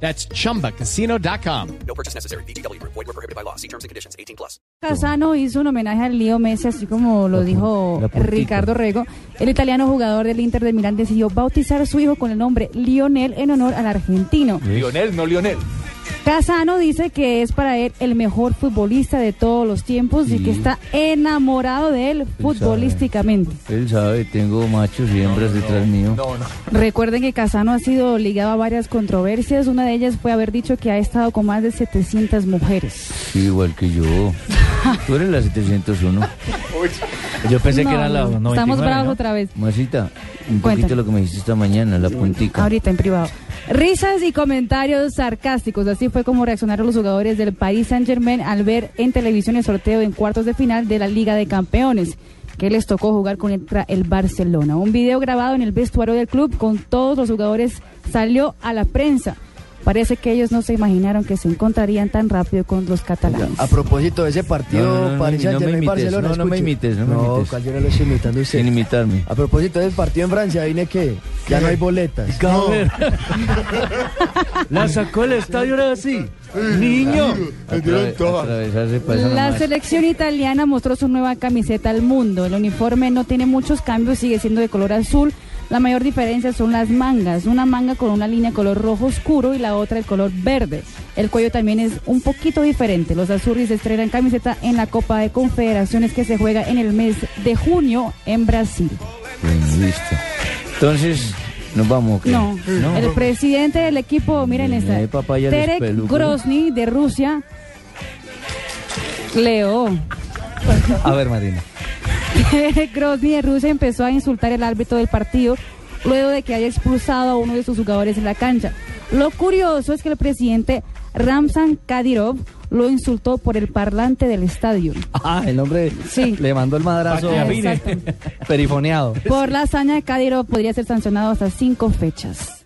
That's chumbacasino.com. No purchase necessary. BGW. Void were prohibited by law. See terms and conditions. 18 plus. Casano hizo un homenaje al Leo Messi, así como lo dijo. Ricardo Rego. El italiano jugador del Inter de Milán decidió bautizar a su hijo con el nombre Lionel en honor al argentino. Lionel, no Lionel. Casano dice que es para él el mejor futbolista de todos los tiempos y que está enamorado de él futbolísticamente. Él sabe, tengo machos y hembras detrás mío. Recuerden que Casano ha sido ligado a varias controversias. Una de ellas fue haber dicho que ha estado con más de 700 mujeres. Sí, igual que yo. Tú eres la 701. Yo pensé No, que era la no, 99, Estamos bravos ¿no? otra vez. Masita, un Cuéntame. poquito lo que me dijiste esta mañana, la puntica. Ahorita en privado. Risas y comentarios sarcásticos. Así fue como reaccionaron los jugadores del Paris Saint Germain al ver en televisión el sorteo en cuartos de final de la Liga de Campeones que les tocó jugar contra el Barcelona. Un video grabado en el vestuario del club con todos los jugadores salió a la prensa. Parece que ellos no se imaginaron que se encontrarían tan rápido con los catalanes. A propósito de ese partido, No, me Saint-Germain imites, Barcelona. no, no me escuche. imites, no me imites. cual yo no lo estoy imitando a usted. Sin imitarme. A propósito del partido en Francia, ¿vine que Ya no hay boletas. La sacó el estadio ahora sí. Niño. La selección italiana mostró su nueva camiseta al mundo. El uniforme no tiene muchos cambios, sigue siendo de color azul. La mayor diferencia son las mangas. Una manga con una línea color rojo oscuro y la otra el color verde. El cuello también es un poquito diferente. Los azurris estrenan camiseta en la Copa de Confederaciones que se juega en el mes de junio en Brasil. Listo. Entonces, nos vamos. No, No. el presidente del equipo, miren Eh, esta, Terek. Grozny de Rusia. Leo. A ver, Marina. Grozny de Rusia empezó a insultar al árbitro del partido luego de que haya expulsado a uno de sus jugadores en la cancha. Lo curioso es que el presidente Ramzan Kadyrov lo insultó por el parlante del estadio. Ah, el hombre Sí. le mandó el madrazo perifoneado. Por la hazaña, Kadyrov podría ser sancionado hasta cinco fechas.